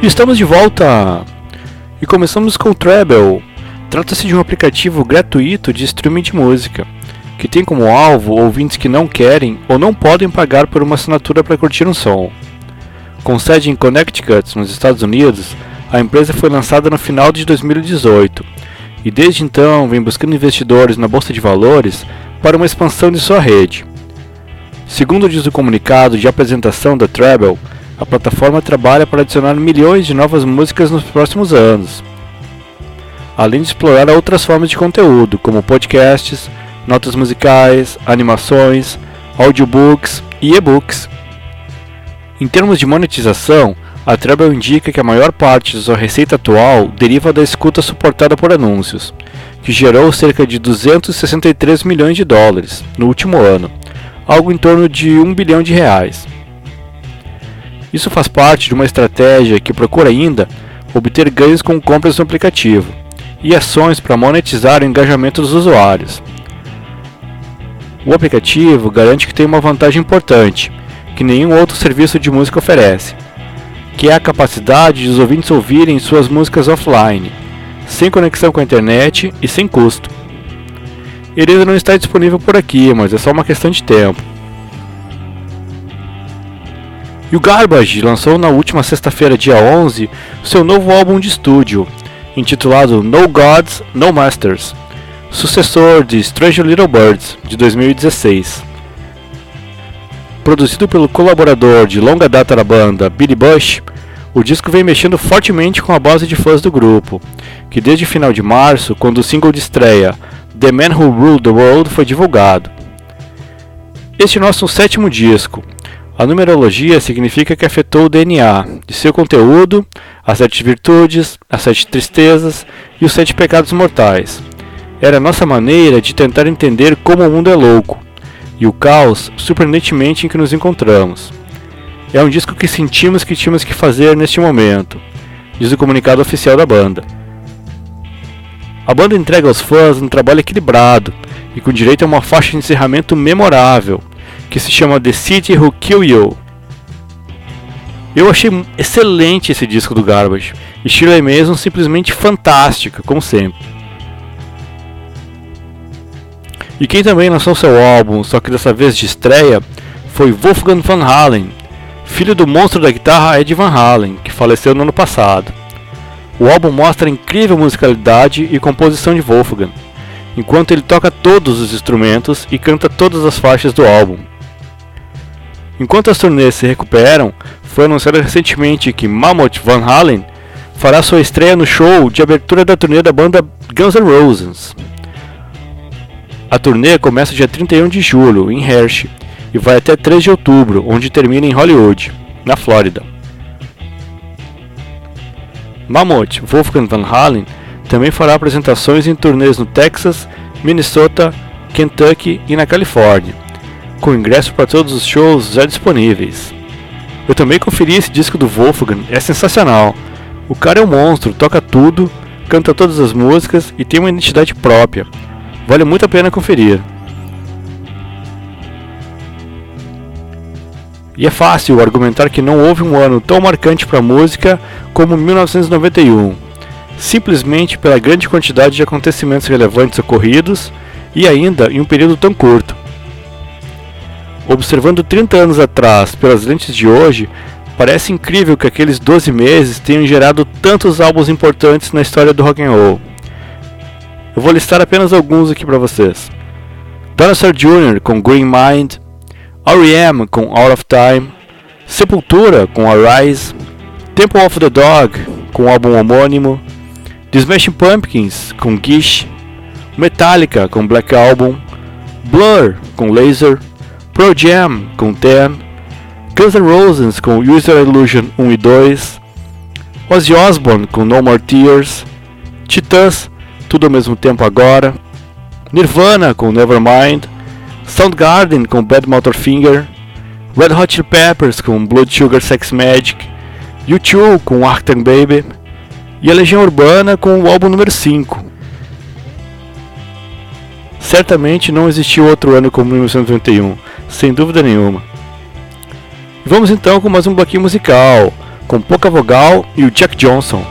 Estamos de volta! E começamos com o Treble. Trata-se de um aplicativo gratuito de streaming de música, que tem como alvo ouvintes que não querem ou não podem pagar por uma assinatura para curtir um som. Com sede em Connecticut, nos Estados Unidos, a empresa foi lançada no final de 2018 e desde então vem buscando investidores na bolsa de valores para uma expansão de sua rede. Segundo diz o comunicado de apresentação da Treble, a plataforma trabalha para adicionar milhões de novas músicas nos próximos anos, além de explorar outras formas de conteúdo, como podcasts, notas musicais, animações, audiobooks e e-books. Em termos de monetização, a Treble indica que a maior parte de sua receita atual deriva da escuta suportada por anúncios, que gerou cerca de 263 milhões de dólares no último ano, algo em torno de 1 bilhão de reais. Isso faz parte de uma estratégia que procura ainda obter ganhos com compras no aplicativo e ações para monetizar o engajamento dos usuários. O aplicativo garante que tem uma vantagem importante, que nenhum outro serviço de música oferece, que é a capacidade de os ouvintes ouvirem suas músicas offline, sem conexão com a internet e sem custo. Ele ainda não está disponível por aqui, mas é só uma questão de tempo. E o Garbage lançou na última sexta-feira, dia 11, seu novo álbum de estúdio, intitulado No Gods, No Masters, sucessor de Strange Little Birds, de 2016. Produzido pelo colaborador de longa data da banda, Billy Bush, o disco vem mexendo fortemente com a base de fãs do grupo, que desde final de março, quando o single de estreia The Man Who Ruled the World foi divulgado. Este é nosso sétimo disco, a numerologia significa que afetou o DNA de seu conteúdo, as sete virtudes, as sete tristezas e os sete pecados mortais. Era nossa maneira de tentar entender como o mundo é louco e o caos surpreendentemente em que nos encontramos. É um disco que sentimos que tínhamos que fazer neste momento, diz o comunicado oficial da banda. A banda entrega aos fãs um trabalho equilibrado e com direito a uma faixa de encerramento memorável, que se chama The City Who Kill You. Eu achei excelente esse disco do Garbage, e Shirley Mason simplesmente fantástica, como sempre. E quem também lançou seu álbum, só que dessa vez de estreia, foi Wolfgang Van Halen, filho do monstro da guitarra Ed Van Halen, que faleceu no ano passado. O álbum mostra a incrível musicalidade e composição de Wolfgang, enquanto ele toca todos os instrumentos e canta todas as faixas do álbum. Enquanto as turnês se recuperam, foi anunciado recentemente que Mammoth Van Halen fará sua estreia no show de abertura da turnê da banda Guns N' Roses. A turnê começa dia 31 de julho em Hershey e vai até 3 de outubro, onde termina em Hollywood, na Flórida. Mammoth Wolfgang Van Halen também fará apresentações em turnês no Texas, Minnesota, Kentucky e na Califórnia com ingresso para todos os shows já disponíveis. Eu também conferi esse disco do Wolfgang, é sensacional. O cara é um monstro, toca tudo, canta todas as músicas e tem uma identidade própria. Vale muito a pena conferir. E é fácil argumentar que não houve um ano tão marcante para a música como 1991, simplesmente pela grande quantidade de acontecimentos relevantes ocorridos e ainda em um período tão curto. Observando 30 anos atrás pelas lentes de hoje, parece incrível que aqueles 12 meses tenham gerado tantos álbuns importantes na história do rock and roll. Eu vou listar apenas alguns aqui para vocês. Dinosaur Jr. com Green Mind, R.E.M. com Out of Time, Sepultura com Arise, Temple of the Dog com o álbum homônimo, The Smashing Pumpkins com Gish, Metallica com Black Album, Blur com Laser, Pro Jam com Ten, Guns N' Roses com User Illusion 1 e 2, Ozzy Osbourne com No More Tears, Titãs, tudo ao mesmo tempo agora, Nirvana com Nevermind, Soundgarden com Bad Motor Finger, Red Hot Chili Peppers com Blood Sugar Sex Magic, U2 com Arctic Baby e a Legião Urbana com o álbum número 5, Certamente não existiu outro ano como 1991, sem dúvida nenhuma. Vamos então com mais um bloquinho musical. com pouca vogal e o Jack Johnson.